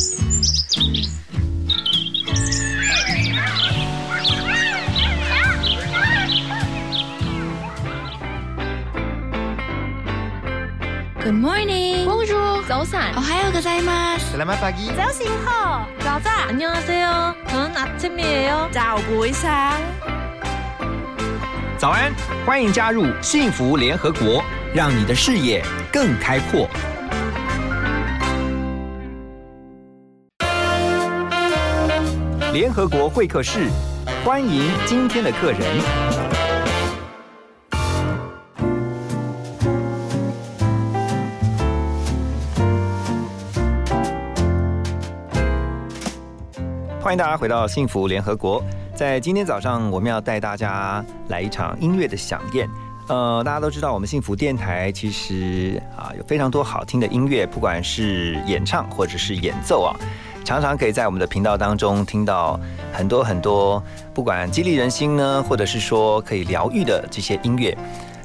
Good morning. Bonjour. 早安。 오하요 고자이마스. Selamat pagi. 早醒好，早早 안녕하세요. 저는 아침이에요. 早不一상《早安》，欢迎加入幸福联合国，让你的视野更开阔。 联合国会客室，欢迎今天的客人。欢迎大家回到幸福联合国。在今天早上，我们要带大家来一场音乐的飨宴。呃，大家都知道，我们幸福电台其实啊有非常多好听的音乐，不管是演唱或者是演奏啊，常常可以在我们的频道当中听到很多很多，不管激励人心呢，或者是说可以疗愈的这些音乐。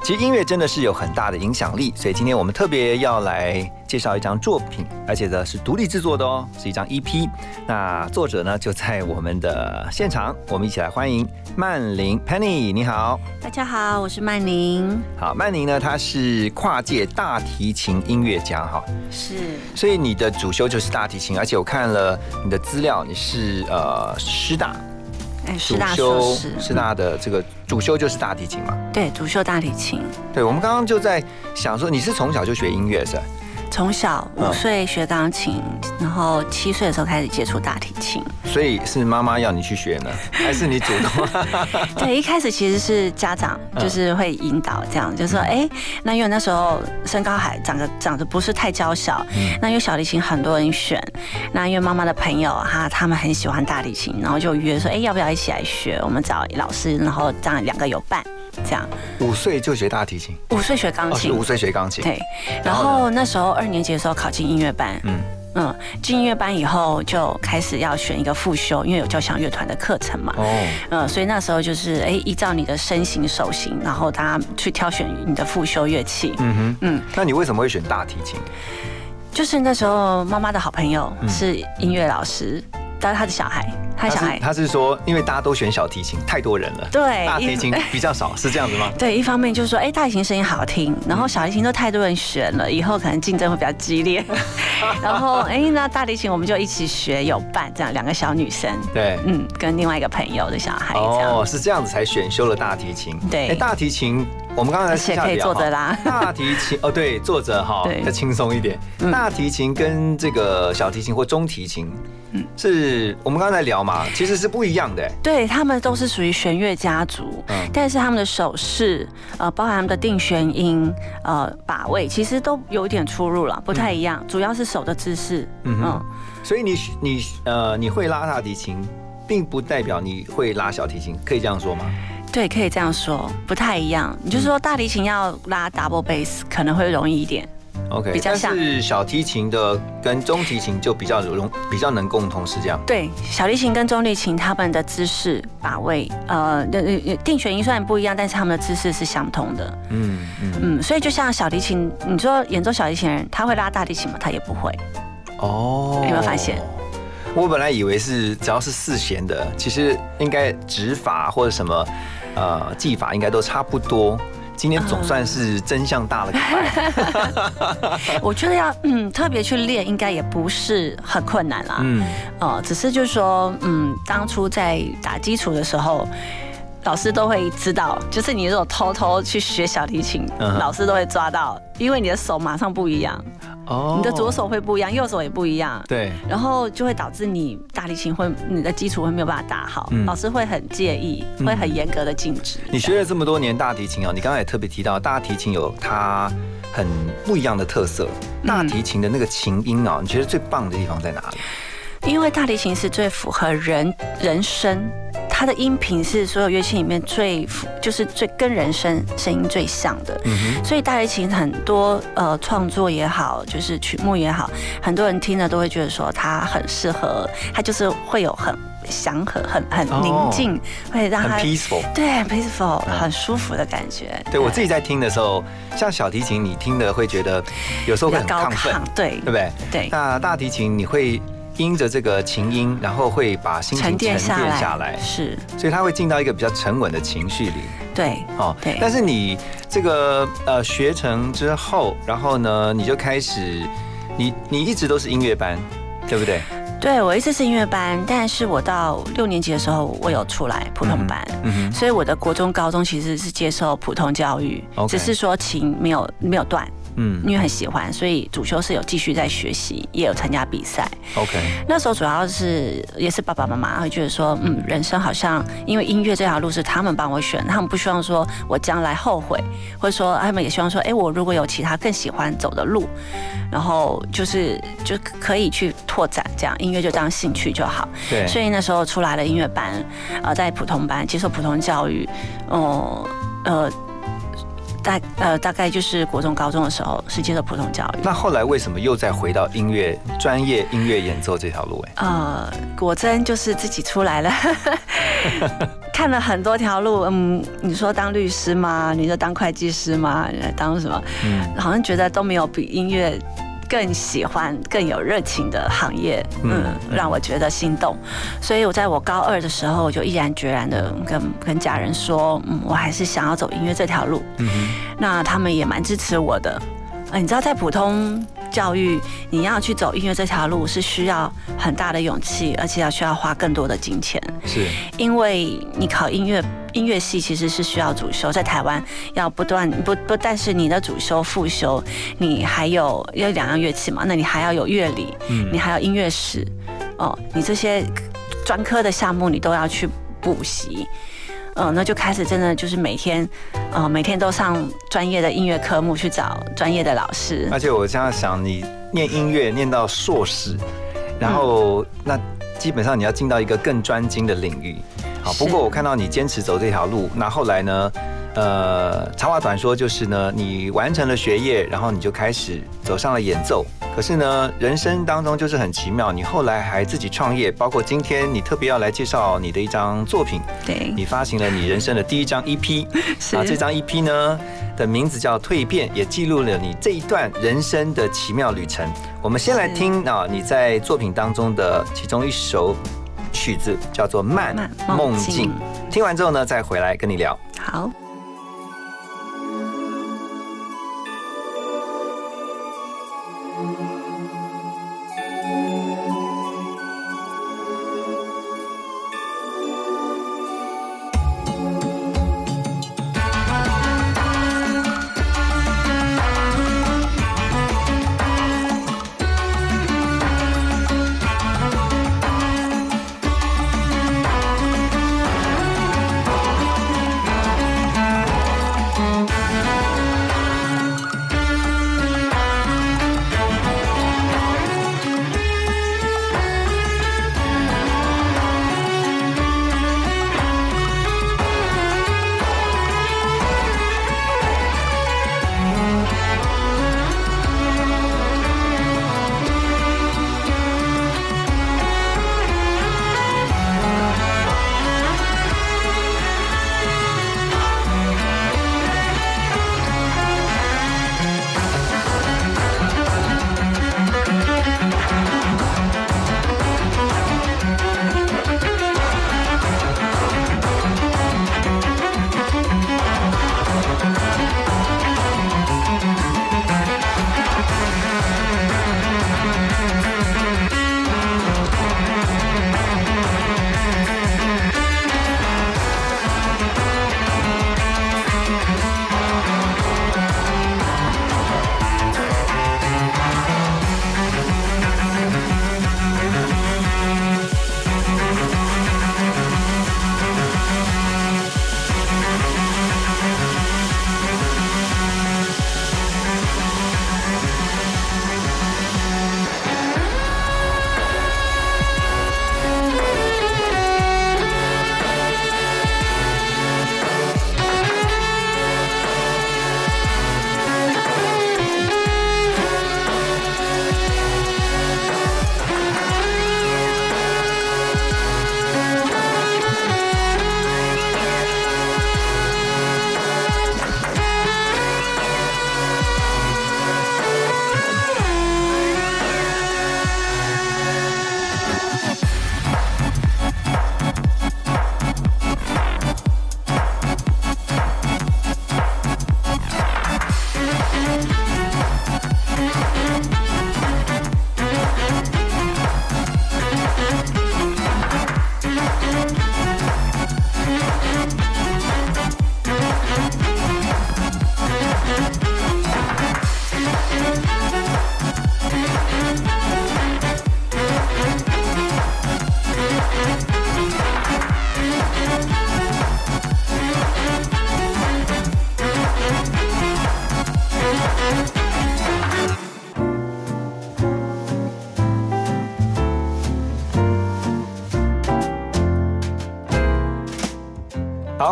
其实音乐真的是有很大的影响力，所以今天我们特别要来介绍一张作品，而且呢是独立制作的哦，是一张 EP。那作者呢就在我们的现场，我们一起来欢迎曼玲 Penny，你好。大家好，我是曼玲。好，曼玲呢她是跨界大提琴音乐家哈，是所以你的主修就是大提琴，而且我看了你的资料，你是呃师大哎，主修师大的这个主修就是大提琴嘛。对主修大提琴。对，我们刚刚就在想说，你是从小就学音乐是吧？从小嗯。五岁学钢琴，然后七岁的时候开始接触大提琴。所以是妈妈要你去学呢，还是你主动？对，一开始其实是家长嗯。就是会引导这样，就说哎、那因为那时候身高还长得长得不是太娇小，嗯。那因为小提琴很多人选，那因为妈妈的朋友哈，他们很喜欢大提琴，然后就约说哎、要不要一起来学？我们找老师，然后这样两个有伴，这样。五岁就学大提琴，五岁学钢琴，五岁学钢琴。对，然后那时候二年级的时候考进音乐班，嗯嗯进音乐班以后就开始要选一个复修，因为有交响乐团的课程嘛。哦，嗯，所以那时候就是哎，依照你的身形、手型，然后他去挑选你的复修乐器。嗯哼，嗯，那你为什么会选大提琴？就是那时候妈妈的好朋友嗯是音乐老师，但是他的小孩，他的小孩是他是说，因为大家都选小提琴，太多人了，对大提琴比较少，是这样子吗？对，一方面就是说，哎，大提琴声音好听，然后小提琴都太多人选了，以后可能竞争会比较激烈。然后，哎，那大提琴我们就一起学，有伴，这样两个小女生，对。嗯，跟另外一个朋友的小孩这样。哦，是这样子才选修了大提琴。对哎，大提琴我们刚才下可以坐着聊哈大提琴哦，对，坐着哈，对再轻松一点。嗯大提琴跟这个小提琴或中提琴，嗯是我们刚才聊嘛，其实是不一样的。对他们都是属于弦乐家族，嗯但是他们的手势，呃，包含他们的定弦音，呃，把位，其实都有一点出入了，不太一样，主要是手的姿势。嗯哼嗯，所以你你呃你会拉大提琴，并不代表你会拉小提琴，可以这样说吗？对，可以这样说，不太一样。你就说大提琴要拉 double bass 可能会容易一点，OK，但比较像是小提琴的跟中提琴就比较容比较能共同，是这样。对，小提琴跟中提琴他们的姿势把位，呃，定弦音虽然不一样，但是他们的姿势是相同的。嗯嗯，嗯，所以就像小提琴，你说演奏小提琴的人，他会拉大提琴吗？他也不会。哦，有没有发现？我本来以为是只要是四弦的，其实应该指法或者什么呃技法应该都差不多。今天总算是真相大了。我觉得要嗯特别去练，应该也不是很困难啦。嗯，呃，只是就是说，嗯，当初在打基础的时候。老师都会知道，就是你如果偷偷去学小提琴，老师都会抓到，因为你的手马上不一样，哦你的左手会不一样，右手也不一样，对，然后就会导致你大提琴会你的基础会没有办法打好，嗯老师会很介意，会很严格的禁止。你学了这么多年大提琴哦，你刚才也特别提到大提琴有它很不一样的特色。大提琴的那个琴音啊，你觉得最棒的地方在哪里？因为大提琴是最符合人人声，它的音频是所有乐器里面最符，就是最跟人声声音最像的。嗯所以大提琴很多呃创作也好，就是曲目也好，很多人听了都会觉得说它很适合，它就是会有很祥和、很很哦宁静，会让哼，它很 peaceful。对 peaceful 嗯很舒服的感觉。对我自己在听的时候，像小提琴，你听的会觉得有时候会很亢奋亢，，对对不对？对。那大提琴你会因着这个琴音，然后会把心情沉淀下来，是，所以他会进到一个比较沉稳的情绪里。对，哦，对。但是你这个呃学成之后，然后呢，你就开始，你你一直都是音乐班，对不对？对，我一直是音乐班，但是我到六年级的时候，我有出来普通班，所以我的国中、高中其实是接受普通教育，只是说琴没有没有断。嗯，因为很喜欢，所以主修是有继续在学习，也有参加比赛。OK，那时候主要是也是爸爸妈妈会觉得说，嗯，人生好像因为音乐这条路是他们帮我选，他们不希望说我将来后悔，或者说他们也希望说，哎，我如果有其他更喜欢走的路，然后就是就可以去拓展，这样音乐就当兴趣就好。对，所以那时候出来了音乐班，呃，在普通班接受普通教育，哦，呃。大呃，大概就是国中、高中的时候是接受普通教育。那后来为什么又再回到音乐专业音乐演奏这条路？哎，呃，果真就是自己出来了 看了很多条路。嗯，你说当律师吗？你说当会计师吗？当什么？嗯，好像觉得都没有比音乐。更喜欢更有热情的行业，嗯，让我觉得心动，所以我在我高二的时候，我就毅然决然的跟跟家人说，嗯，我还是想要走音乐这条路，嗯那他们也蛮支持我的，呃，你知道在普通教育，你要去走音乐这条路是需要很大的勇气，而且要需要花更多的金钱，是。因为你考音乐。音乐系其实是需要主修，在台湾要不断不不但是你的主修副修，你还有要两样乐器嘛，那你还要有乐理，嗯，你还有音乐史，哦，你这些专科的项目你都要去补习，嗯，那就开始真的就是每天，呃，每天都上专业的音乐科目去找专业的老师。而且我这样想，你念音乐念到硕士，然后那基本上你要进到一个更专精的领域。好，不过我看到你坚持走这条路，那后来呢？呃，长话短说就是呢，你完成了学业，然后你就开始走上了演奏。可是呢，人生当中就是很奇妙，你后来还自己创业，包括今天你特别要来介绍你的一张作品。对，你发行了你人生的第一张 EP，啊，这张 EP 呢的名字叫《蜕变》，也记录了你这一段人生的奇妙旅程。我们先来听啊，你在作品当中的其中一首。曲子叫做《慢梦境》，听完之后呢，再回来跟你聊。好。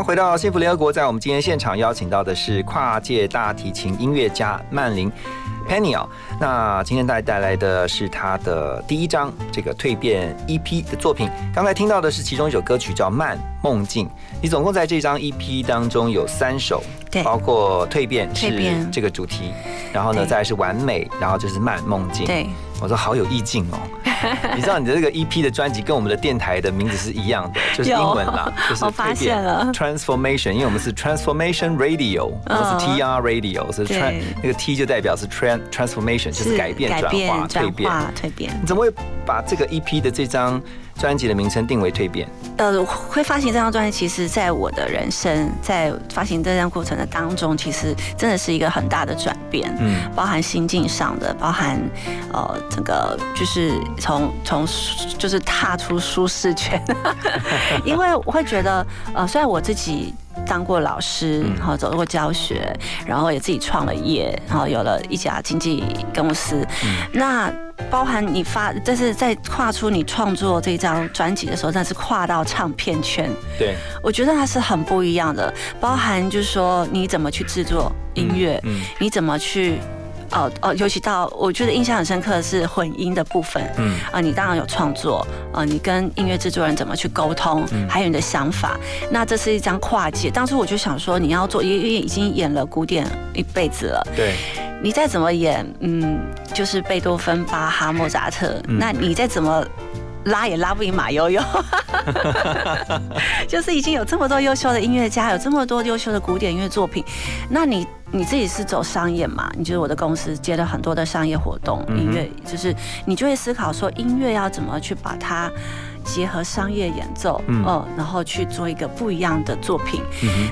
回到幸福联合国，在我们今天现场邀请到的是跨界大提琴音乐家曼玲 Penny 哦。那今天带带来的是他的第一张这个蜕变 EP 的作品。刚才听到的是其中一首歌曲叫《慢梦境》。你总共在这张 EP 当中有三首，对，包括蜕变是这个主题，然后呢再是完美，然后就是慢梦境。对，我说好有意境哦。你知道你的这个 EP 的专辑跟我们的电台的名字是一样的，就是英文啦，就是蜕变了 Transformation，因为我们是 Transformation Radio，不是 TR Radio，所以 Tran 那个 T 就代表是 Trans Transformation，就是改变、转化、蜕变、蜕变。你怎么会把这个 EP 的这张？专辑的名称定为蜕变。呃，会发行这张专辑，其实在我的人生，在发行这张过程的当中，其实真的是一个很大的转变。嗯，包含心境上的，包含呃，整个就是从从就是踏出舒适圈。因为我会觉得，呃，虽然我自己当过老师，然后走过教学，然后也自己创了业，然后有了一家经纪公司，那。包含你发，但是在跨出你创作这张专辑的时候，那是跨到唱片圈。对，我觉得它是很不一样的。包含就是说你怎么去制作音乐，嗯，你怎么去，哦哦，尤其到我觉得印象很深刻的是混音的部分，嗯啊，你当然有创作，啊，你跟音乐制作人怎么去沟通，还有你的想法。那这是一张跨界。当初我就想说，你要做，因为已经演了古典一辈子了，对。你再怎么演，嗯，就是贝多芬、巴哈、莫扎特，那你再怎么拉也拉不赢马悠悠。就是已经有这么多优秀的音乐家，有这么多优秀的古典音乐作品，那你你自己是走商业嘛？你就是我的公司接了很多的商业活动，音乐就是你就会思考说，音乐要怎么去把它。结合商业演奏，嗯，然后去做一个不一样的作品。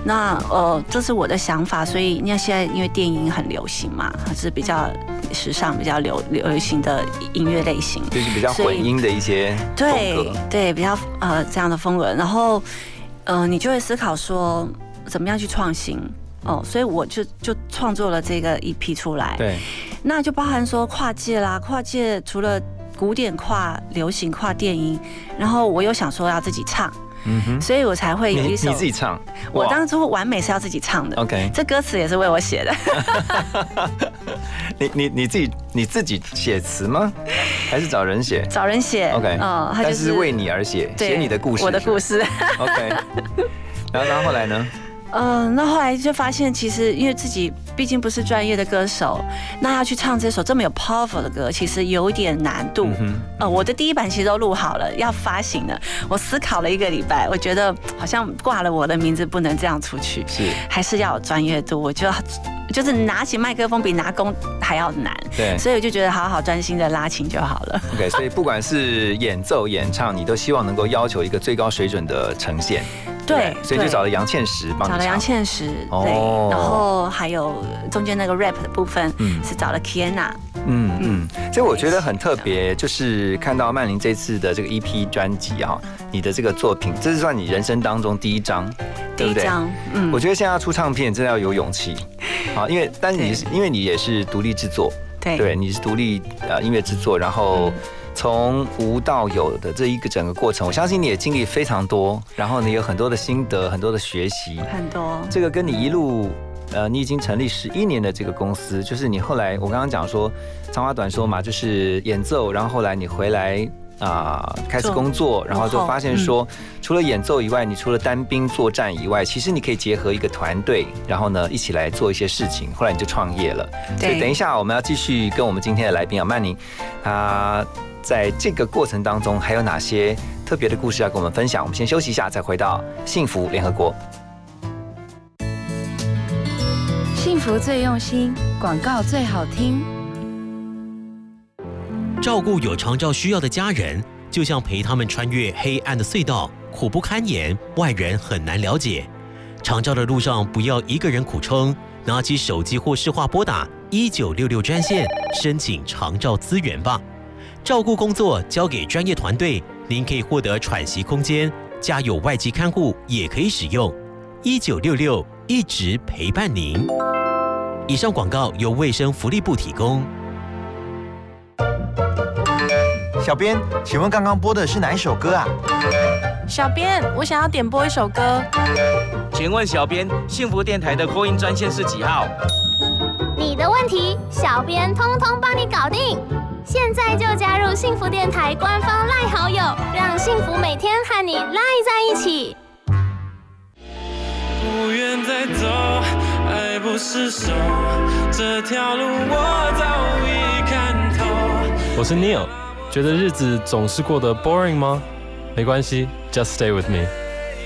那呃，这是我的想法。所以你看，现在因为电影很流行嘛，还是比较时尚、比较流流行的音乐类型，就是比较混音的一些对对，比较呃这样的风格。然后呃，你就会思考说，怎么样去创新哦？所以我就就创作了这个一批出来。对，那就包含说跨界啦，跨界除了。古典跨流行跨电音，然后我又想说要自己唱，嗯哼，所以我才会有一首你自己唱。我当初完美是要自己唱的，OK，这歌词也是为我写的。你你你自己你自己写词吗？还是找人写？找人写，OK，嗯，他就是为你而写，写你的故事，我的故事，OK。然后然后后来呢？嗯，那后来就发现，其实因为自己毕竟不是专业的歌手，那要去唱这首这么有 powerful 的歌，其实有点难度。呃，我的第一版其实都录好了，要发行了。我思考了一个礼拜，我觉得好像挂了我的名字不能这样出去，是还是要有专业度。我就就是拿起麦克风比拿弓还要难。对，所以我就觉得好好专心的拉琴就好了。OK，所以不管是演奏、演唱，你都希望能够要求一个最高水准的呈现。对，所以就找了杨倩石帮找了杨倩石，对，然后还有中间那个 rap 的部分，嗯，是找了 Kiana，嗯嗯，所以我觉得很特别，就是看到曼玲这次的这个 EP 专辑哈，你的这个作品，这是算你人生当中第一张，第一张，嗯，我觉得现在要出唱片真的要有勇气，好，因为但是你是因为你也是独立制作，对，对，你是独立呃音乐制作，然后。从无到有的这一个整个过程，我相信你也经历非常多，然后你有很多的心得，很多的学习，很多。这个跟你一路，呃，你已经成立十一年的这个公司，就是你后来我刚刚讲说长话短说嘛，就是演奏，然后后来你回来啊，开始工作，然后就发现说，除了演奏以外，你除了单兵作战以外，其实你可以结合一个团队，然后呢一起来做一些事情。后来你就创业了。所以等一下我们要继续跟我们今天的来宾啊，曼宁，他。在这个过程当中，还有哪些特别的故事要跟我们分享？我们先休息一下，再回到幸福联合国。幸福最用心，广告最好听。照顾有长照需要的家人，就像陪他们穿越黑暗的隧道，苦不堪言，外人很难了解。长照的路上，不要一个人苦撑，拿起手机或视话拨打一九六六专线，申请长照资源吧。照顾工作交给专业团队，您可以获得喘息空间。家有外籍看护也可以使用。一九六六一直陪伴您。以上广告由卫生福利部提供。小编，请问刚刚播的是哪一首歌啊？小编，我想要点播一首歌。请问小编，幸福电台的扩音专线是几号？你的问题，小编通通帮你搞定。现在就加入幸福电台官方赖好友，让幸福每天和你赖在一起。不愿再走，爱不释手，这条路我早已看透。我是 Neil，觉得日子总是过得 boring 吗？没关系，Just stay with me，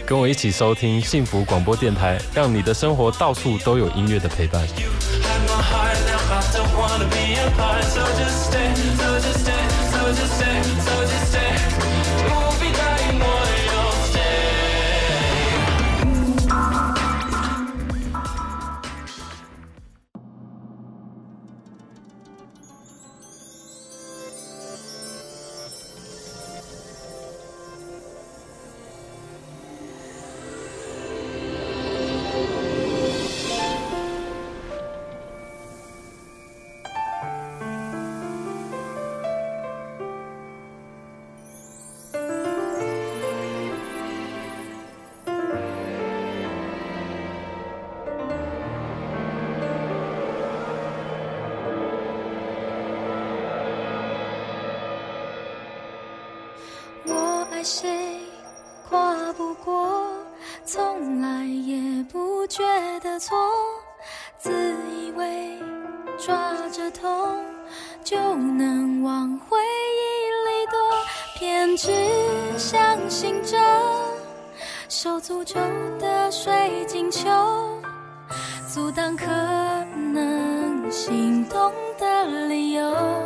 跟我一起收听幸福广播电台，让你的生活到处都有音乐的陪伴。wanna be a part, so just stay, so just stay. 谁跨不过，从来也不觉得错，自以为抓着痛就能往回忆里躲，偏执相信着受诅咒的水晶球，阻挡可能心动的理由。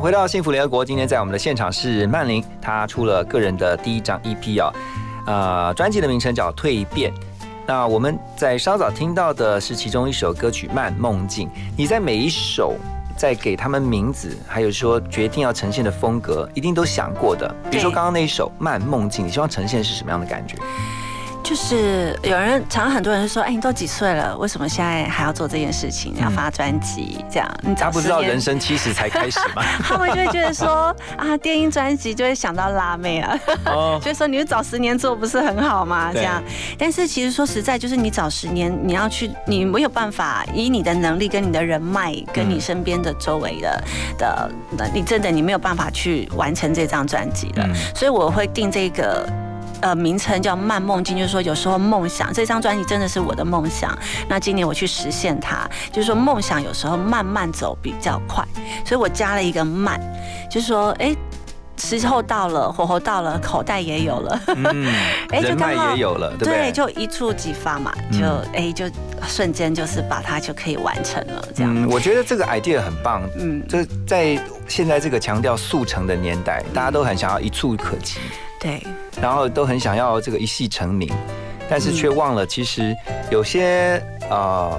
好，回到幸福联合国，今天在我们的现场是曼玲，她出了个人的第一张 EP 啊，呃，专辑的名称叫《蜕变》。那我们在稍早听到的是其中一首歌曲《慢梦境》，你在每一首在给他们名字，还有说决定要呈现的风格，一定都想过的。比如说刚刚那一首《慢梦境》，你希望呈现是什么样的感觉？就是有人常常很多人说，哎，你都几岁了，为什么现在还要做这件事情？要发专辑这样？你他不知道人生七十才开始吗？他们就会觉得说啊，电音专辑就会想到辣妹了，所以说你就早十年做不是很好吗？这样？但是其实说实在，就是你早十年，你要去，你没有办法以你的能力跟你的人脉，跟你身边的周围的的，你真的你没有办法去完成这张专辑的。所以我会定这个。呃，名称叫《慢梦境》，就是说有时候梦想这张专辑真的是我的梦想。那今年我去实现它，就是说梦想有时候慢慢走比较快，所以我加了一个慢，就是说，哎，时候到了，火候到了，口袋也有了，哎，就刚好也有了，对，就一触即发嘛，就哎，就瞬间就是把它就可以完成了。这样，我觉得这个 idea 很棒。嗯，就在现在这个强调速成的年代，大家都很想要一触可及。对。然后都很想要这个一戏成名，但是却忘了，其实有些呃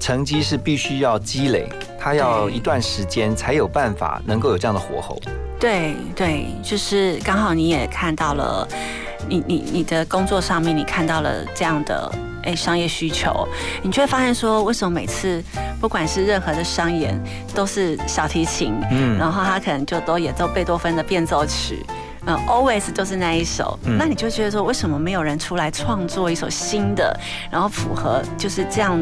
成绩是必须要积累，他要一段时间才有办法能够有这样的火候。对对，就是刚好你也看到了，你你你的工作上面你看到了这样的哎商业需求，你就会发现说，为什么每次不管是任何的商演都是小提琴，嗯，然后他可能就都演奏贝多芬的变奏曲。嗯，always 就是那一首，那你就觉得说，为什么没有人出来创作一首新的，然后符合就是这样，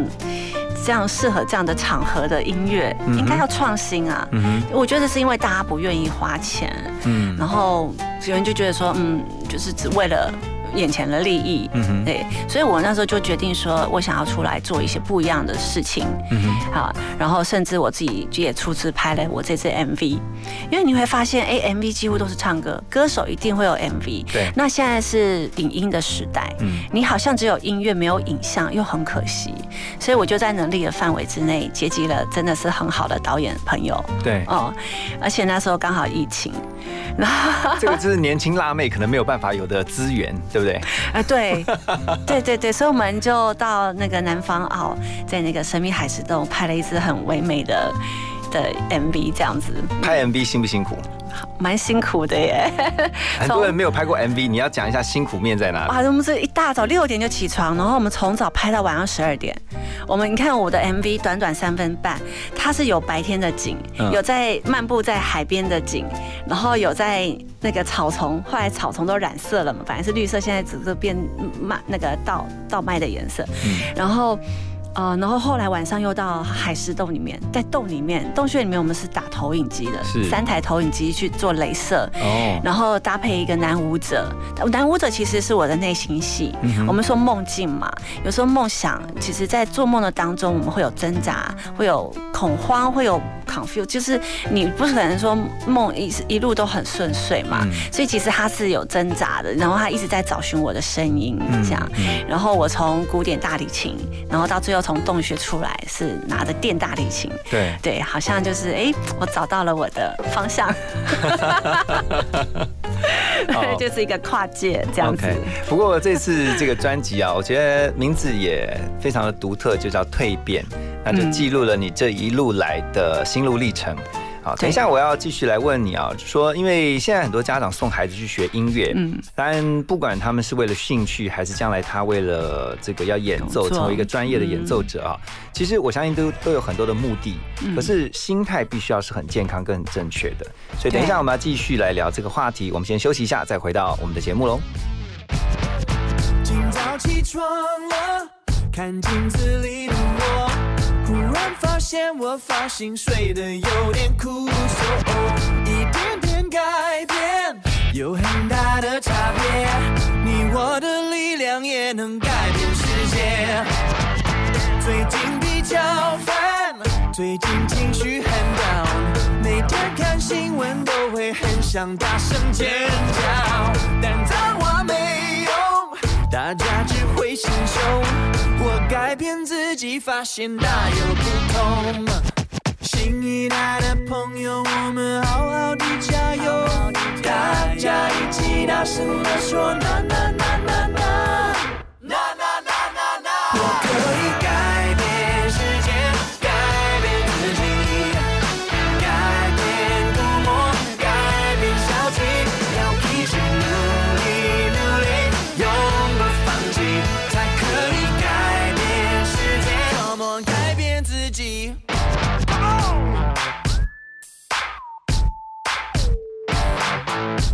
这样适合这样的场合的音乐，应该要创新啊。我觉得是因为大家不愿意花钱，嗯，然后有人就觉得说，嗯，就是只为了。眼前的利益，嗯哼，对，所以我那时候就决定说，我想要出来做一些不一样的事情，嗯哼，好，然后甚至我自己也出资拍了我这支 MV，因为你会发现，哎，MV 几乎都是唱歌，歌手一定会有 MV，对，那现在是影音的时代，嗯，你好像只有音乐没有影像，又很可惜，所以我就在能力的范围之内接集了，真的是很好的导演朋友，对，哦，而且那时候刚好疫情。这个就是年轻辣妹可能没有办法有的资源，对不对？啊，对，对。对对，所以我们就到那个南方澳，在那个神秘海石洞拍了一支很唯美的的 MV，这样子。拍 MV 辛不辛苦？蛮辛苦的耶，很多人没有拍过 MV，你要讲一下辛苦面在哪里？啊，我们是一大早六点就起床，然后我们从早拍到晚上十二点。我们你看我的 MV 短短三分半，它是有白天的景，有在漫步在海边的景，然后有在那个草丛，后来草丛都染色了嘛，本来是绿色，现在只是变麦那个稻稻麦的颜色，然后。呃，然后后来晚上又到海石洞里面，在洞里面洞穴里面，我们是打投影机的，三台投影机去做镭射，哦，然后搭配一个男舞者，男舞者其实是我的内心戏。我们说梦境嘛，有时候梦想，其实在做梦的当中，我们会有挣扎，会有恐慌，会有 confuse，就是你不可能说梦一一路都很顺遂嘛，所以其实他是有挣扎的，然后他一直在找寻我的声音，这样，然后我从古典大提琴，然后到最后。从洞穴出来是拿着电大提琴，对。对，好像就是哎，我找到了我的方向，就是一个跨界这样子。不过这次这个专辑啊，我觉得名字也非常的独特，就叫蜕变，那就记录了你这一路来的心路历程。好，等一下我要继续来问你啊，说因为现在很多家长送孩子去学音乐，嗯，当然不管他们是为了兴趣，还是将来他为了这个要演奏，成为一个专业的演奏者啊，其实我相信都都有很多的目的，可是心态必须要是很健康跟很正确的。所以等一下我们要继续来聊这个话题，我们先休息一下，再回到我们的节目喽。今早起床了，看镜子里的我。突然发现我发型睡得有点酷，一点点改变有很大的差别。你我的力量也能改变世界。最近比较烦，最近情绪很 down，每天看新闻都会很想大声尖叫，但脏话没，大家只会心凶。我改变自己，发现大有不同。新一代的朋友，我们好好的加油，大家一起大声地说呐呐呐呐，呐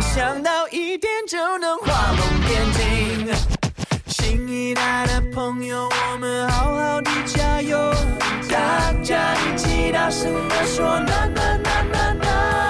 想到一点就能画龙点睛。新一代的朋友，我们好好的加油，大家一起大声地说呐呐呐呐，呐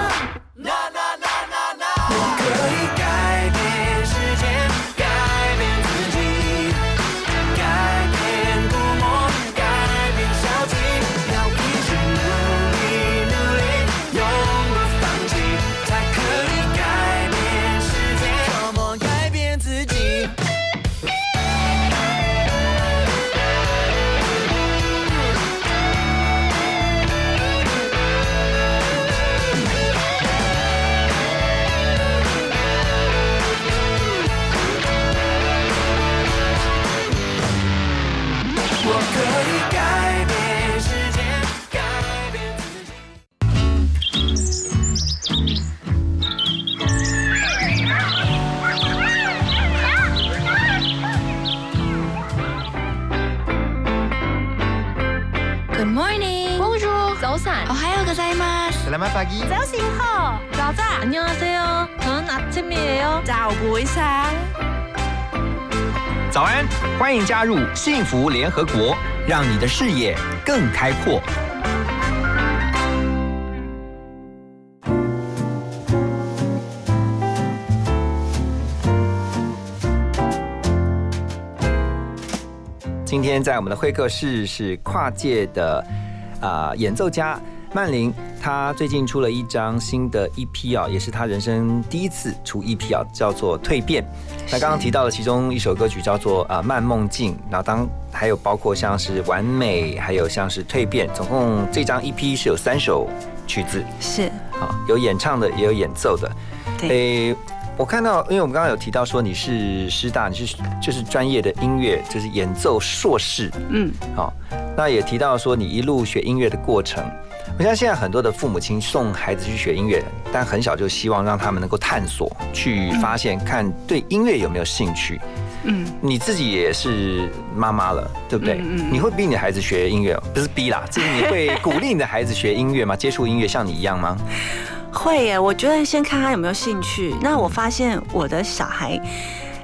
在吗？ Selamat pagi.早醒好，早早， 안녕하세요. 저는 아침이에요. 早不sáng，早安，欢迎加入幸福联合国，让你的视野更开阔。今天在我们的会客室是跨界的啊、演奏家曼玲， 她最近出了一张新的 EP 啊，也是他人生第一次出 EP 啊，叫做《蜕变》。那刚刚提到的其中一首歌曲叫做啊《慢梦境》，然后当还有包括像是完美，还有像是蜕变，总共这张 EP 是有三首曲子，是啊，有演唱的，也有演奏的。对，诶，我看到，因为我们刚刚有提到说你是师大，你是就是专业的音乐，就是演奏硕士，嗯，好、那也提到说你一路学音乐的过程。我像现在很多的父母亲送孩子去学音乐，但很小就希望让他们能够探索、去发现，看对音乐有没有兴趣。嗯，你自己也是妈妈了，对不对？嗯你会逼你的孩子学音乐哦？不是逼啦，就是你会 鼓励你的孩子学音乐吗？接触音乐像你一样吗？会耶。我觉得先看他有没有兴趣。那我发现我的小孩，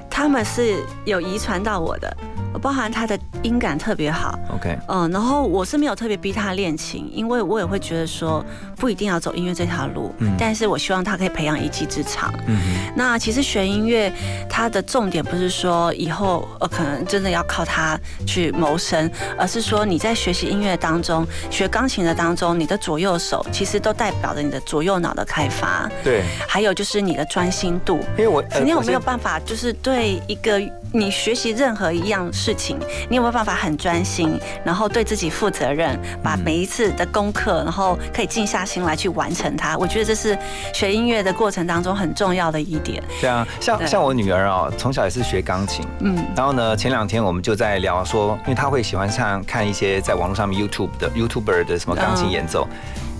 他们是有遗传到我的，包含他的音感特别好。OK，嗯，然后我是没有特别逼他练琴，因为我也会觉得说不一定要走音乐这条路，嗯但是我希望他可以培养一技之长。嗯那其实学音乐，它的重点不是说以后呃可能真的要靠他去谋生，而是说你在学习音乐当中，学钢琴的当中，你的左右手其实都代表着你的左右脑的开发，对，还有就是你的专心度。因为我呃你有没有办法，就是对一个你学习任何一样事情，你有没有办法很专心，然后对自己负责任，把嗯每一次的功课，然后可以静下心来去完成它？我觉得这是学音乐的过程当中很重要的一点。对啊，像像我女儿哦，从小也是学钢琴，嗯，然后呢，前两天我们就在聊说，因为她会喜欢上看一些在网络上面 YouTube 的 YouTuber 的什么钢琴演奏，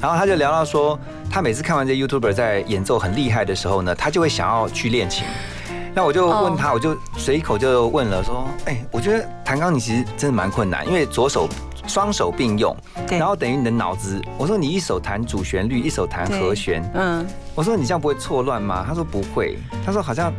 然后她就聊到说，她每次看完这 YouTuber 在演奏很厉害的时候呢，她就会想要去练琴。那我就问他，我就随口就问了说，哎，我觉得弹钢琴其实真的蛮困难，因为左手双手并用，对然后等于你的脑子，我说你一手弹主旋律，一手弹和弦，嗯，我说你这样不会错乱吗？他说不会，他说好像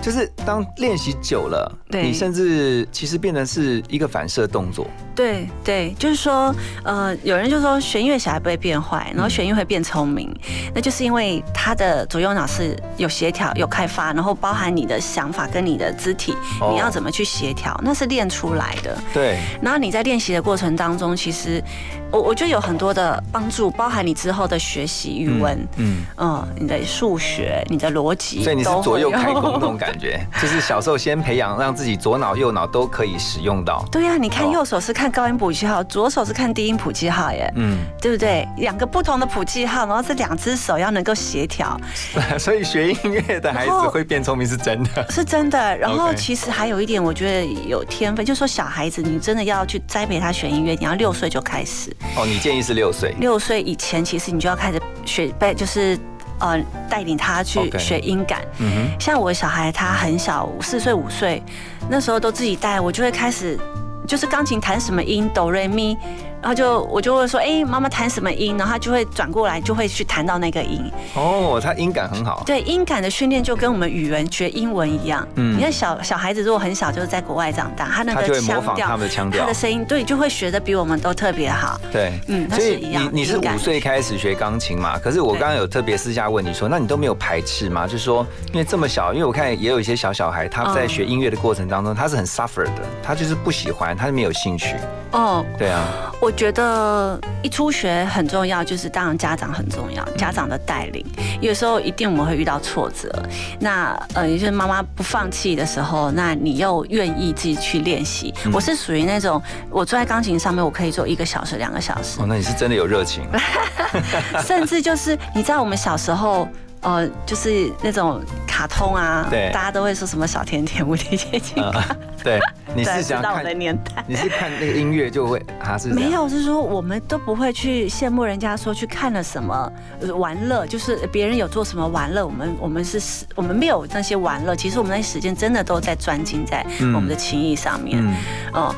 就是当练习久了，对你甚至其实变成是一个反射动作。对对，就是说，呃，有人就说学音乐小孩不会变坏，然后学音乐会变聪明，那就是因为他的左右脑是有协调、有开发，然后包含你的想法跟你的肢体，哦你要怎么去协调，那是练出来的。对，然后你在练习的过程当中，其实我我觉得有很多的帮助，包含你之后的学习语文，嗯，嗯，你的数学、你的逻辑，所以你是左右有开弓 那种感觉，就是小时候先培养，让自己左脑右脑都可以使用到。对呀、你看哦右手是看高音谱记号，左手是看低音谱记号耶，嗯，对不对？两个不同的谱记号，然后这两只手要能够协调，所以学音乐的孩子会变聪明是真的。是真的。然后其实还有一点，我觉得有天分，就是说小孩子你真的要去栽培他学音乐，你要六岁就开始，哦，你建议是六岁。六岁以前其实你就要开始学背，就是呃带领他去学音感。嗯像我小孩他很小，四岁五岁，那时候都自己带，我就会开始就是钢琴弹什么音哆瑞咪，然后就我就会说，哎、妈妈弹什么音，然后他就会转过来，就会去弹到那个音。哦，他音感很好。对，音感的训练就跟我们语文学英文一样。嗯嗯，你看小小孩子如果很小就是在国外长大，他那个腔模仿他调、们的腔调他的。声音，对，就会学的比我们都特别好。对，嗯所以你你是五岁开始学钢琴嘛？可是我刚刚有特别私下问你说，那你都没有排斥吗？就是说，因为这么小，因为我看也有一些小小孩，他在嗯学音乐的过程当中，他是很 suffer 的，他就是不喜欢，他没有兴趣。哦，对啊，我觉得一初学很重要，就是当然家长很重要，家长的带领。有时候一定我们会遇到挫折，那呃，也就是妈妈不放弃的时候，那你又愿意自己去练习。嗯我是属于那种，我坐在钢琴上面，我可以坐一个小时、两个小时哦，，那你是真的有热情。甚至就是你知道我们小时候。呃，就是那种卡通啊，对。大家都会说什么小甜甜、无敌铁金刚，啊，对，你是想知道我的，年代。你是看那个音乐就会，啊是没有，是说我们都不会去羡慕人家说去看了什么呃玩乐，就是别人有做什么玩乐，我们我们是我们没有那些玩乐，其实我们那些时间真的都在专精在嗯。我们的情谊上面。嗯，嗯，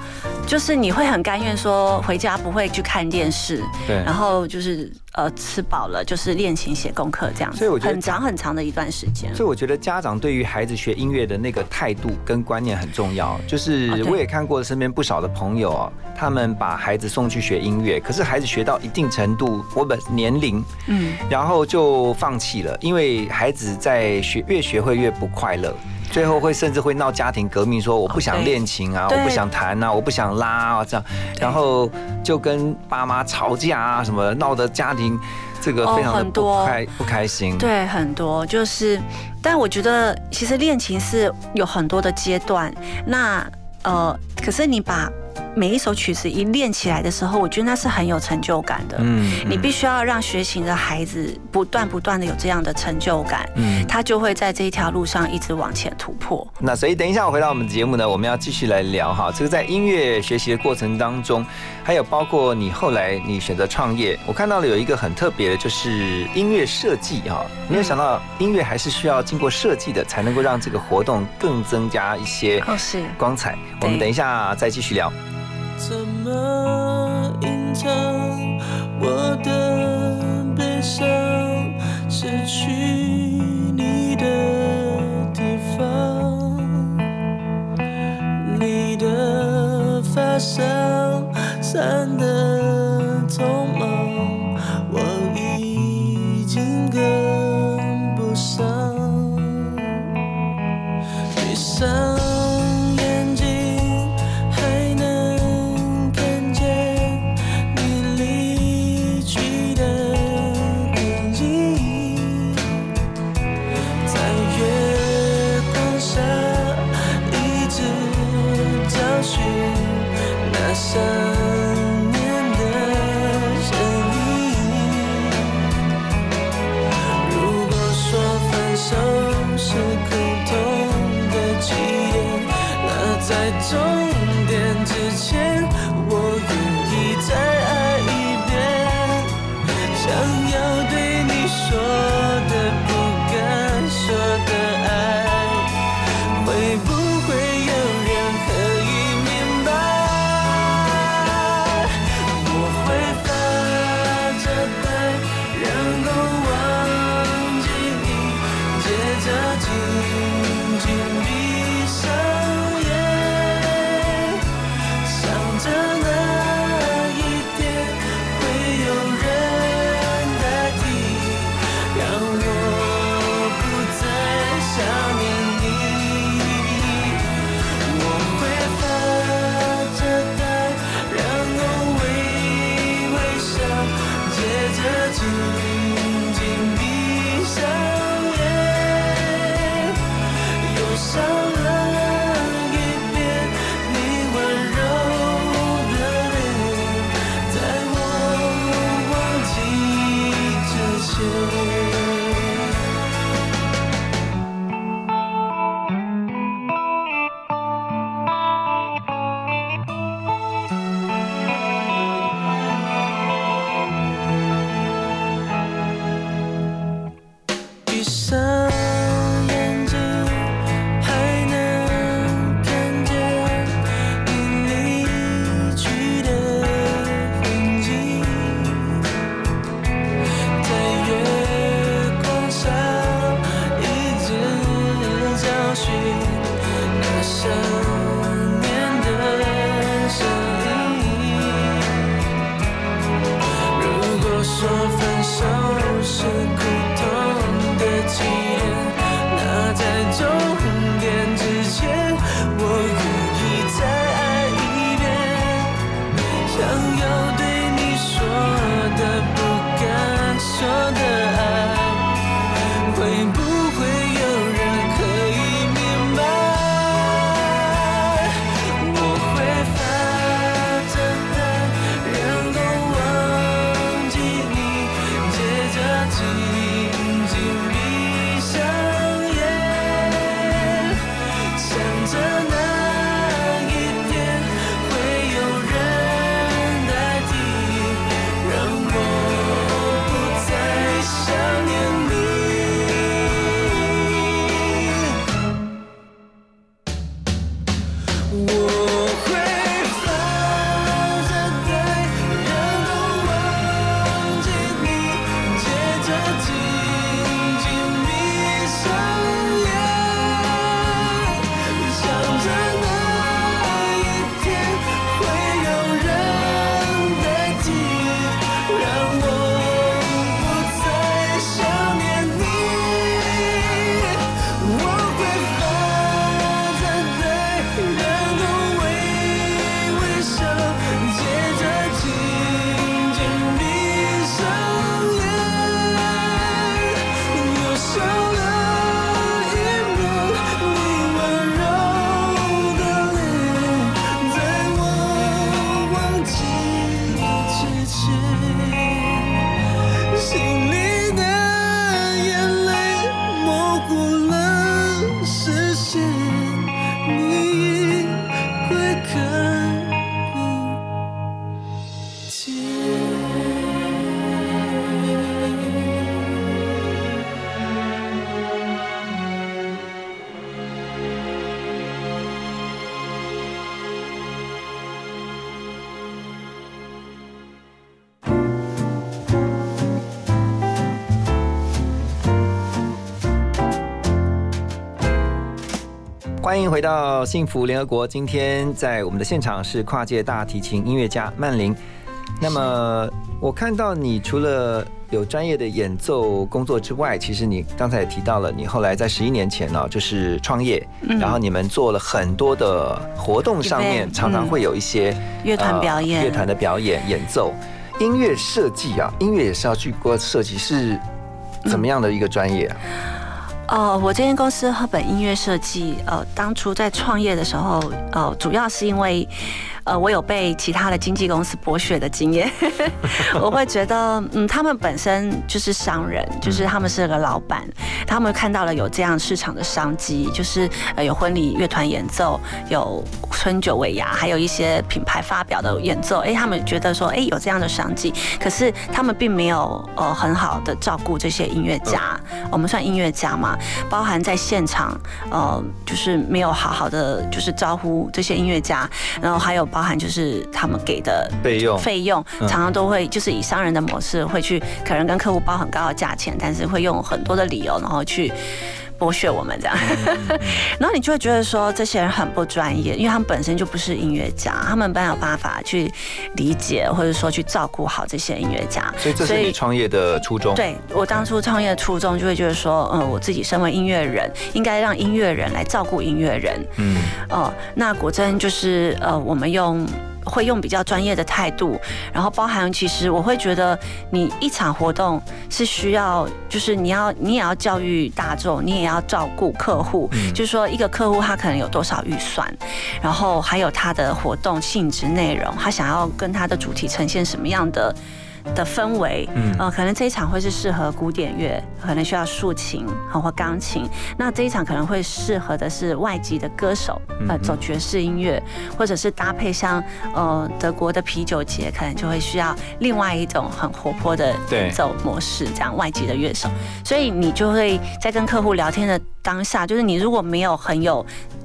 就是你会很甘愿说回家不会去看电视，对然后就是呃吃饱了就是练琴写功课这样子，所以我觉得很长很长的一段时间。所以我觉得家长对于孩子学音乐的那个态度跟观念很重要。就是我也看过身边不少的朋友啊，他们把孩子送去学音乐，可是孩子学到一定程度，我本年龄，嗯，然后就放弃了，因为孩子在学越学会越不快乐。最后会甚至会闹家庭革命，说我不想练琴啊，我不想弹啊，我不想拉啊，这样，然后就跟爸妈吵架啊，什么闹得家庭这个哦非常的不很多开不开心。对，很多就是，但我觉得其实练琴是有很多的阶段。那呃，可是你把每一首曲子一练起来的时候，我觉得那是很有成就感的。嗯你必须要让学琴的孩子不断不断的有这样的成就感，嗯他就会在这一条路上一直往前突破。那所以等一下我回到我们的节目呢，我们要继续来聊哈，这个在音乐学习的过程当中，还有包括你后来你选择创业，我看到了有一个很特别的，就是音乐设计哈。没有想到音乐还是需要经过设计的，才能够让这个活动更增加一些哦，是光彩。我们等一下再继续聊。怎么隐藏我的悲伤？失去你的地方，你的发梢散的匆忙，我已经跟不上。闭上迎回到幸福联合国。今天在我们的现场是跨界大提琴音乐家曼玲。那么我看到你除了有专业的演奏工作之外，其实你刚才也提到了，你后来在十一年前呢、就是创业，嗯然后你们做了很多的活动上面，常常会有一些乐团表演呃乐团的表演、演奏、音乐设计啊，音乐也是要去过设计，是怎么样的一个专业啊？哦，我这间公司赫本音乐设计，呃，当初在创业的时候，呃，主要是因为，呃，我有被其他的经纪公司剥削的经验，我会觉得，嗯，他们本身就是商人，就是他们是个老板，他们看到了有这样市场的商机，就是呃有婚礼乐团演奏，有春酒尾牙，还有一些品牌发表的演奏，哎，他们觉得说，哎，有这样的商机，可是他们并没有呃很好的照顾这些音乐家，我们算音乐家嘛，包含在现场，呃，就是没有好好的就是招呼这些音乐家，然后还有包含就是他们给的费用费用嗯常常都会就是以商人的模式会去可能跟客户包很高的价钱，但是会用很多的理由，然后去。剥削我们这样，然后你就会觉得说这些人很不专业，因为他们本身就不是音乐家，他们没有办法去理解或者说去照顾好这些音乐家，所以这是你创业的初衷。对我当初创业的初衷就会觉得说，嗯，我自己身为音乐人，应该让音乐人来照顾音乐人。嗯，哦，那果真就是呃，我们用。会用比较专业的态度，然后包含其实我会觉得，你一场活动是需要，就是你要你也要教育大众，你也要照顾客户，就是说一个客户他可能有多少预算，然后还有他的活动性质内容，他想要跟他的主题呈现什么样的。的氛围，嗯，呃，可能这一场会是适合古典乐，可能需要竖琴或钢琴。那这一场可能会适合的是外籍的歌手，呃，走爵士音乐，或者是搭配像呃德国的啤酒节，可能就会需要另外一种很活泼的演奏模式，这样外籍的乐手。所以你就会在跟客户聊天的当下，就是你如果没有很有。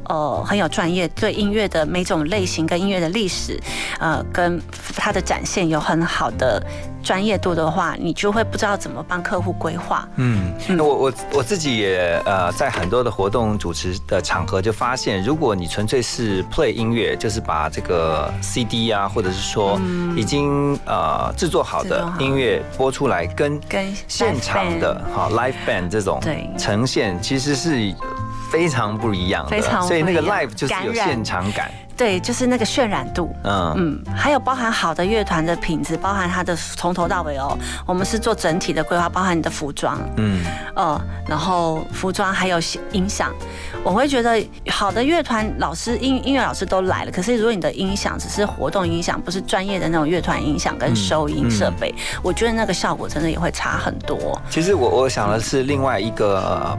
呃，很有专业，对音乐的每种类型跟音乐的历史，呃，跟它的展现有很好的专业度的话，你就会不知道怎么帮客户规划。嗯，我我我自己也呃，在很多的活动主持的场合就发现，如果你纯粹是 play 音乐，就是把这个 CD 啊，或者是说已经呃制作好的音乐播出来，跟跟现场的哈 live band 这种呈现，其实是。非常不一样的，所以那个 live 就是有现场感。对，就是那个渲染度，嗯。嗯，还有包含好的乐团的品质，包含它的从头到尾哦，我们是做整体的规划，包含你的服装，嗯。呃，然后服装还有音响，我会觉得好的乐团老师音音乐老师都来了，可是如果你的音响只是活动音响，不是专业的那种乐团音响跟收音设备，我觉得那个效果真的也会差很多。其实我我想的是另外一个呃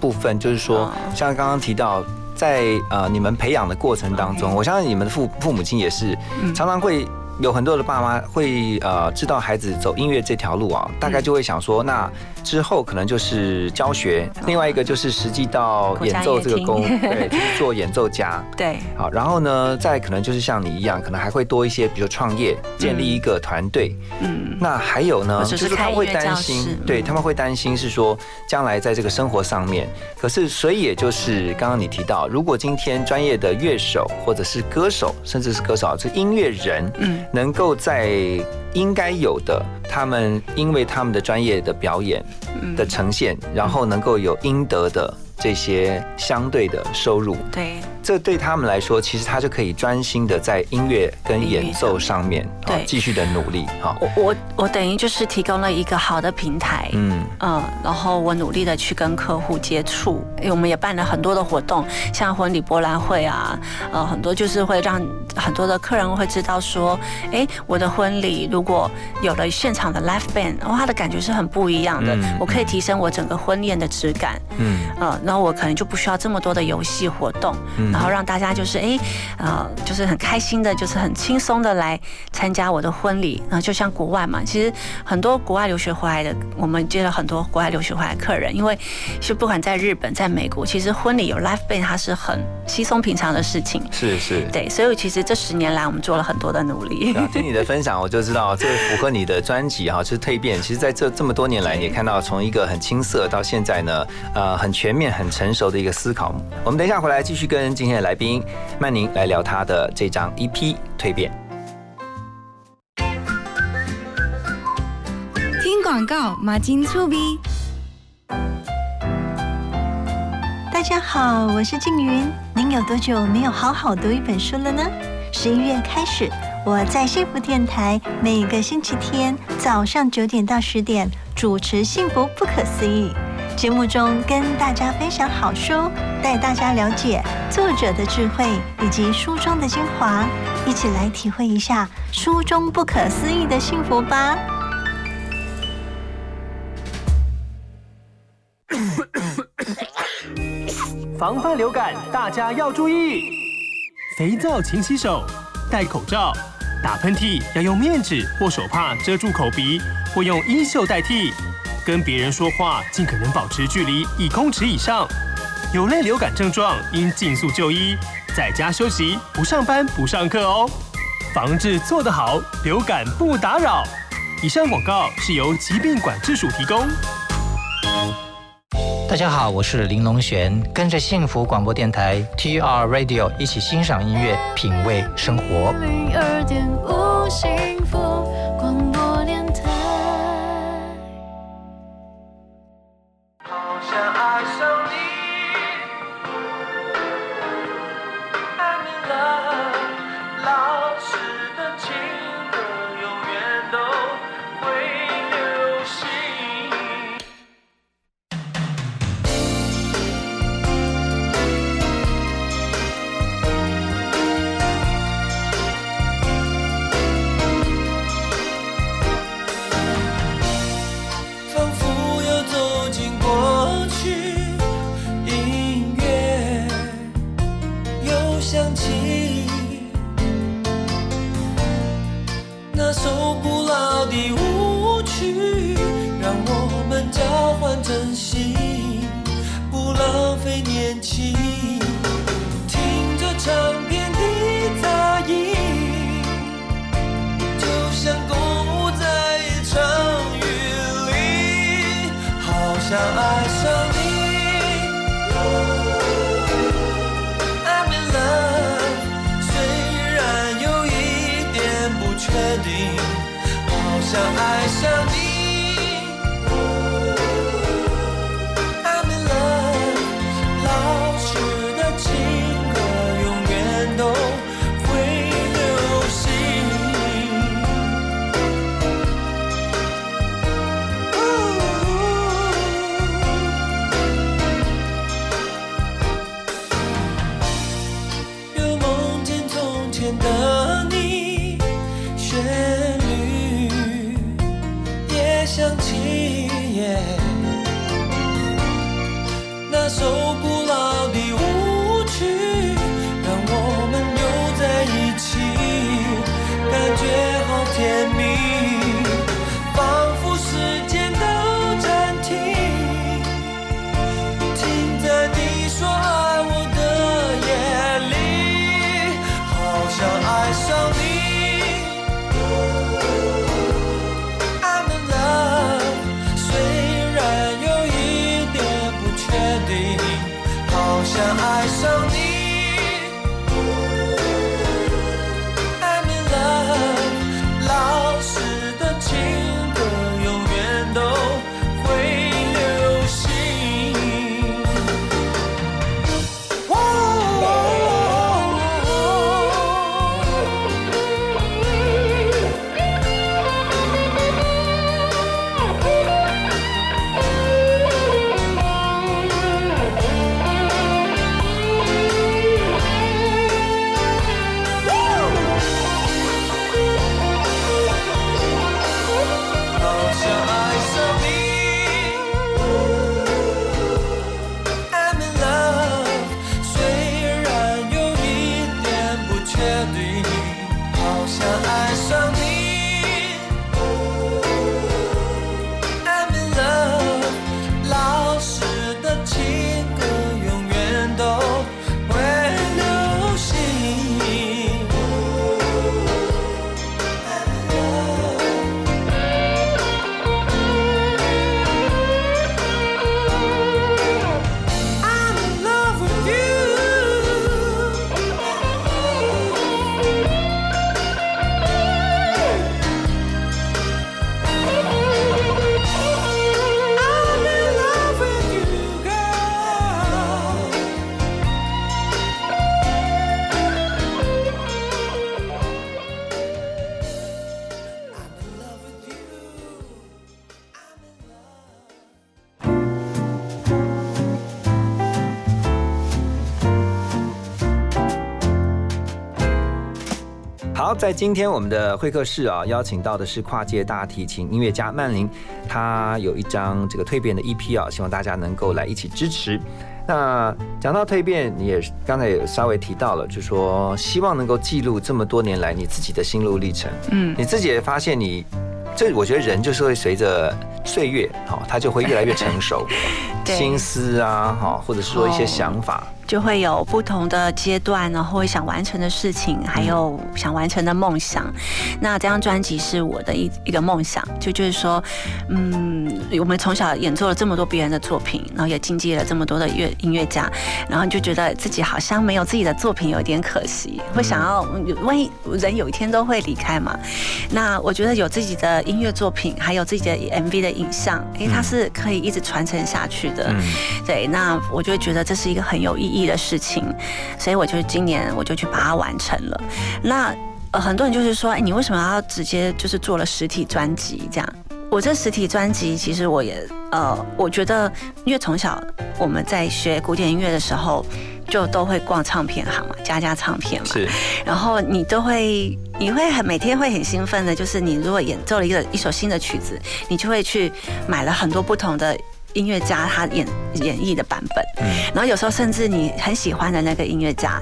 部分，就是说像刚刚提到。在呃，你们培养的过程当中，我相信你们的父父母亲也是常常会。有很多的爸妈会呃知道孩子走音乐这条路啊，大概就会想说，那之后可能就是教学，另外一个就是实际到演奏这个工，对，就是做演奏家。对，好，然后呢，再可能就是像你一样，可能还会多一些，比如创业，建立一个团队。嗯，那还有呢，就是他会担心，对他们会担心是说，将来在这个生活上面，可是所以也就是刚刚你提到，如果今天专业的乐手或者是歌手，甚至是歌手，是音乐人，嗯。能够在应该有的，他们因为他们的专业的表演的呈现，然后能够有应得的这些相对的收入。对。这对他们来说，其实他就可以专心的在音乐跟演奏上面，对，继续的努力。哈，我我我等于就是提供了一个好的平台，嗯嗯，然后我努力的去跟客户接触，因为我们也办了很多的活动，像婚礼博览会啊，呃，很多就是会让很多的客人会知道说，哎，我的婚礼如果有了现场的 live band，哇，他的感觉是很不一样的，我可以提升我整个婚宴的质感，嗯，呃，然后我可能就不需要这么多的游戏活动，嗯。然后让大家就是哎，呃，就是很开心的，就是很轻松的来参加我的婚礼。然后就像国外嘛，其实很多国外留学回来的，我们接了很多国外留学回来的客人，因为是不管在日本、在美国，其实婚礼有 life band 它是很稀松平常的事情。是是，对，所以其实这十年来，我们做了很多的努力。听你的分享，我就知道这符合你的专辑哈，就是蜕变。其实在这这么多年来，你也看到从一个很青涩到现在呢，呃，很全面、很成熟的一个思考。我们等一下回来继续跟。今天的来宾曼宁来聊他的这张 EP 蜕变。听广告，马金粗逼。大家好，我是静云。您有多久没有好好读一本书了呢？十一月开始，我在幸福电台每个星期天早上九点到十点主持《幸福不可思议》。节目中跟大家分享好书，带大家了解作者的智慧以及书中的精华，一起来体会一下书中不可思议的幸福吧。防范流感，大家要注意：肥皂勤洗手，戴口罩，打喷嚏要用面纸或手帕遮住口鼻，或用衣袖代替。跟别人说话，尽可能保持距离一公尺以上。有类流感症状，应尽速就医，在家休息，不上班不上课哦。防治做得好，流感不打扰。以上广告是由疾病管制署提供。大家好，我是林龙璇，跟着幸福广播电台 TR Radio 一起欣赏音乐，品味生活。零二点五幸福到你喔 i'm in love 虽然有一点不确定好想爱上你在今天我们的会客室啊，邀请到的是跨界大提琴音乐家曼玲，她有一张这个蜕变的 EP 啊，希望大家能够来一起支持。那讲到蜕变，你也刚才也稍微提到了，就说希望能够记录这么多年来你自己的心路历程。嗯你自己也发现你，这我觉得人就是会随着岁月，好、他就会越来越成熟，心思啊，好、或者是说一些想法。就会有不同的阶段，然后会想完成的事情，还有想完成的梦想。那这张专辑是我的一一个梦想，就就是说，嗯，我们从小演奏了这么多别人的作品，然后也经历了这么多的乐音乐家，然后就觉得自己好像没有自己的作品，有点可惜，会想要，万一人有一天都会离开嘛。那我觉得有自己的音乐作品，还有自己的 MV 的影像，诶，它是可以一直传承下去的。嗯对，那我就会觉得这是一个很有意义的事情，所以我就今年我就去把它完成了。那呃，很多人就是说，哎，你为什么要直接就是做了实体专辑这样？我这实体专辑其实我也呃，我觉得因为从小我们在学古典音乐的时候，就都会逛唱片行嘛，家家唱片嘛，是，然后你都会，你会很每天会很兴奋的，就是你如果演奏了一个一首新的曲子，你就会去买了很多不同的音乐家他演演绎的版本，嗯。然后有时候甚至你很喜欢的那个音乐家，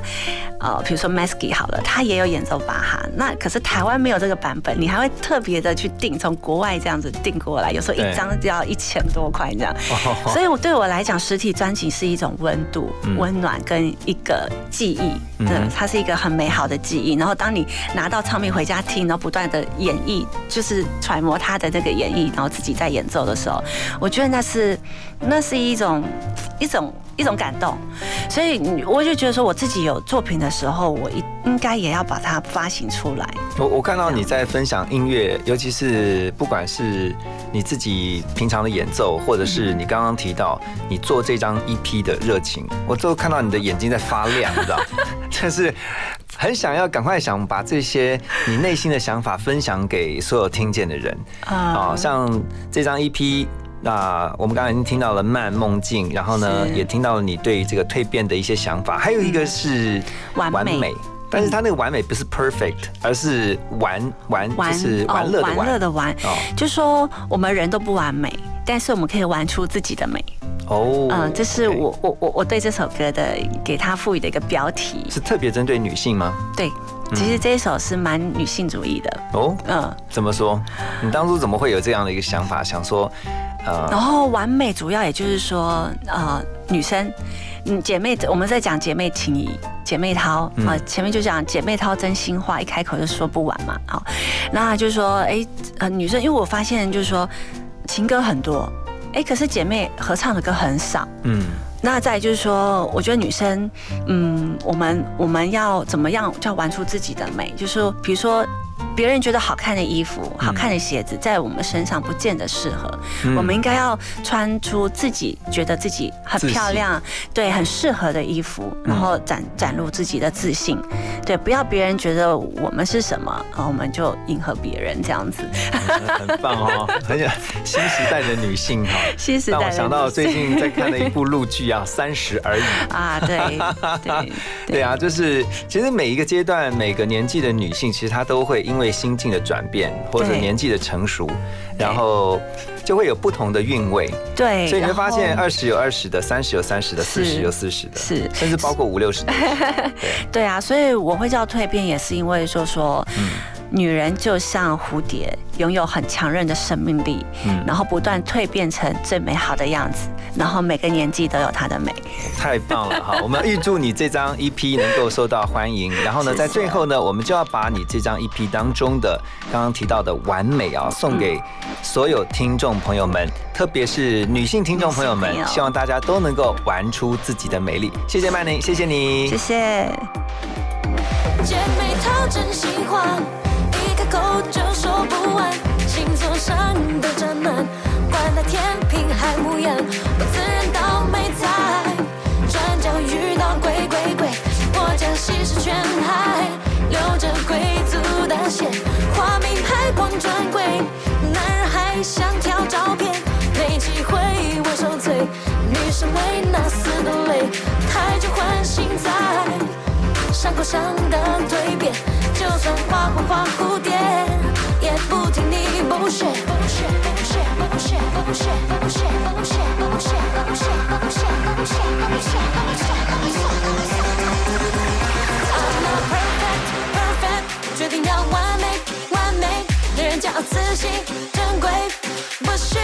呃，比如说 Masky 好了，他也有演奏巴哈，那可是台湾没有这个版本，你还会特别的去订，从国外这样子订过来，有时候一张就要一千多块这样，所以我对我来讲，实体专辑是一种温度、温暖跟一个记忆，对，它是一个很美好的记忆。然后当你拿到唱片回家听，然后不断的演绎，就是揣摩他的这个演绎，然后自己在演奏的时候，我觉得那是。那是一种一种一种感动，所以我就觉得说，我自己有作品的时候，我应应该也要把它发行出来。我我看到你在。分享音乐，尤其是不管是你自己平常的演奏，或者是你刚刚提到你做这张 EP 的热情，我都看到你的眼睛在发亮，你知道，就是很想要赶快想把这些你内心的想法分享给所有听见的人。啊，像这张 EP。那我们刚才已经听到了慢梦境，然后呢，也听到了你对这个蜕变的一些想法，还有一个是完美，但是他那个完美不是 perfect，而是玩玩就是玩乐的玩，玩乐的玩，就说我们人都不完美，但是我们可以玩出自己的美。哦，嗯，这是我我我我对这首歌的给他赋予的一个标题，是特别针对女性吗？对，其实这一首是蛮女性主义的。哦，嗯，怎么说？你当初怎么会有这样的一个想法，想说？然后完美主要也就是说，呃，女生，嗯，姐妹，我们在讲姐妹情谊，姐妹淘啊，前面就讲姐妹淘真心话，一开口就说不完嘛，好，那就是说，哎，呃，女生，因为我发现就是说，情歌很多，哎，可是姐妹合唱的歌很少，嗯，那再就是说，我觉得女生，嗯，我们我们要怎么样，叫玩出自己的美，就是说，比如说。别人觉得好看的衣服、好看的鞋子，在我们身上不见得适合。我们应该要穿出自己觉得自己很漂亮、对很适合的衣服，然后展展露自己的自信。对，不要别人觉得我们是什么，然后我们就迎合别人这样子。很棒哦，很有新时代的女性哈。新时代。让我想到最近在看的一部陆剧啊，《三十而已》啊，对对 对啊，就是其实每一个阶段、每个年纪的女性，其实她都会因为因为心境的转变或者年纪的成熟，然后就会有不同的韵味。对，所以你会发现二十有二十的，三十有三十的，四十有四十的，是，甚至包括五六十的。对啊，所以我会叫蜕变，也是因为说说。女人就像蝴蝶，拥有很强韧的生命力，嗯，然后不断蜕变成最美好的样子，然后每个年纪都有她的美。太棒了哈！我们预祝你这张 EP 能够受到欢迎。然后呢，在最后呢，我们就要把你这张 EP 当中的刚刚提到的完美啊，送给所有听众朋友们，特别是女性听众朋友们，希望大家都能够玩出自己的美丽。谢谢曼宁，谢谢你，谢谢。开口就说不完，星座上的渣男，管他天平还木羊，我自认倒霉在转角遇到鬼鬼鬼，我将息事全海，留着贵族的血，花名牌逛专柜，男人还想挑照片，没机会我受罪，女生为那死的泪，太久唤醒在伤口上的蜕变。就算花花花蝴蝶，也不听你不屑。不屑、不屑、不屑、不屑、不屑、不屑、不屑、不屑、不屑 I'm not perfect, perfect，决定要完美，完美，女人骄傲自信珍贵，不需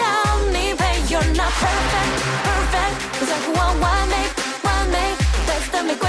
要你陪。You're not perfect, perfect，不在乎我完美，完美，带刺的玫瑰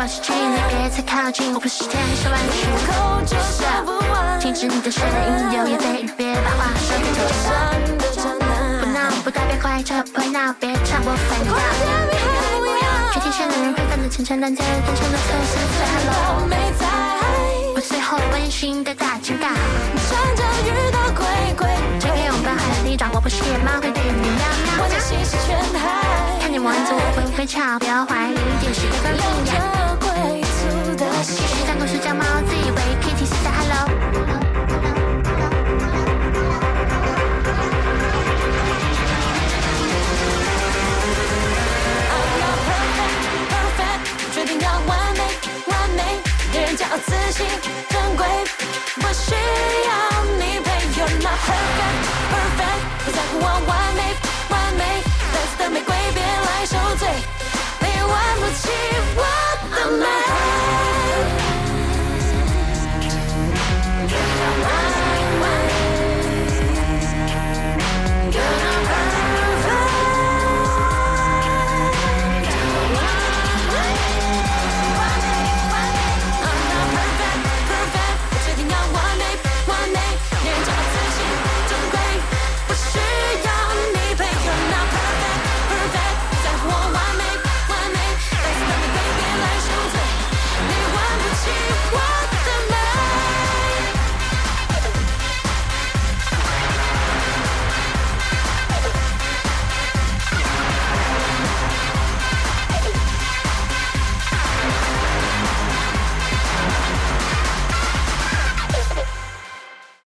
保持距离，别再靠近，我不是天生万曲。停止你的声音，流眼泪，别把话说太多。不闹不代表快，就不闹，别唱我反调。全天下男人会犯的陈腔滥调，变成了丑事。Hello，没在。我最后温馨的大警告，穿着遇到鬼鬼，拆开拥抱海底掌，我不是野猫，会对你喵喵。我的心是全海，看你玩着我会不会吵？不要怀疑，电视的留着贵族的心，当故事讲猫，自以为 Kitty 是在 Hello。骄傲、自信、珍贵，不需要那 perfect perfect. 不在乎我完美完美，带刺的玫瑰别来受罪，你玩不起我的命。